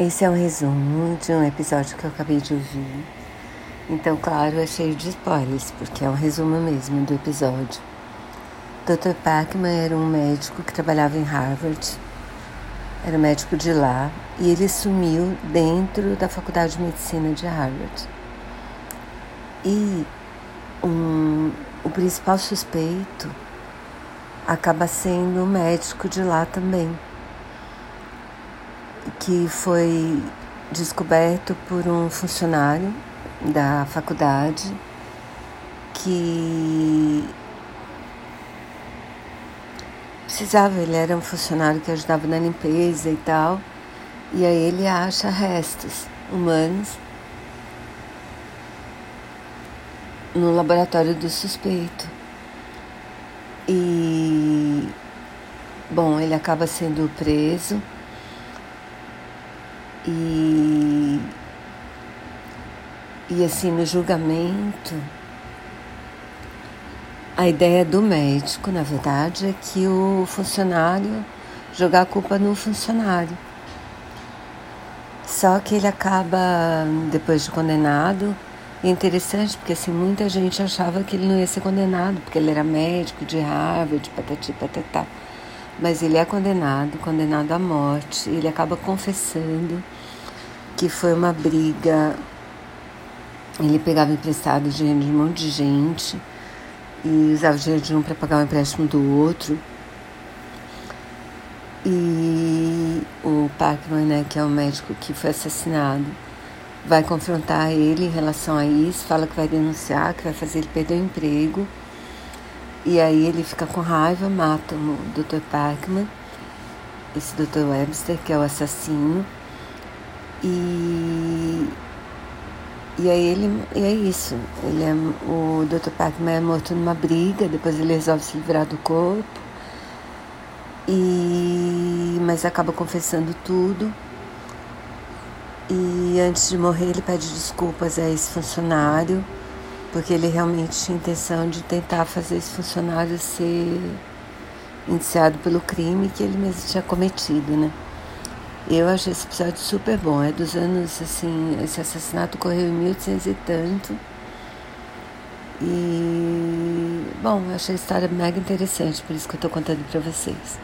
Esse é um resumo de um episódio que eu acabei de ouvir. Então, claro, é cheio de spoilers, porque é um resumo mesmo do episódio. Dr. Pacman era um médico que trabalhava em Harvard, era médico de lá, e ele sumiu dentro da Faculdade de Medicina de Harvard. E um, o principal suspeito acaba sendo um médico de lá também que foi descoberto por um funcionário da faculdade que precisava, ele era um funcionário que ajudava na limpeza e tal, e aí ele acha restos humanos no laboratório do suspeito. E bom, ele acaba sendo preso e, e assim, no julgamento, a ideia do médico, na verdade, é que o funcionário jogar a culpa no funcionário. Só que ele acaba, depois de condenado, e é interessante porque assim, muita gente achava que ele não ia ser condenado, porque ele era médico de Harvard, patati patatá. Mas ele é condenado, condenado à morte, ele acaba confessando que foi uma briga. Ele pegava emprestado dinheiro de um monte de gente e usava o dinheiro de um para pagar o empréstimo do outro. E o Parkman, né, que é o médico que foi assassinado, vai confrontar ele em relação a isso, fala que vai denunciar, que vai fazer ele perder o emprego. E aí ele fica com raiva, mata o Dr. Parkman, esse Dr. Webster, que é o assassino. E, e aí ele e é isso. Ele é, o Dr. Pac-Man é morto numa briga, depois ele resolve se livrar do corpo. E, mas acaba confessando tudo. E antes de morrer ele pede desculpas a esse funcionário, porque ele realmente tinha intenção de tentar fazer esse funcionário ser indiciado pelo crime que ele mesmo tinha cometido, né? Eu achei esse episódio super bom. É dos anos, assim, esse assassinato ocorreu em 1800 e tanto. E, bom, eu achei a história mega interessante, por isso que eu tô contando para vocês.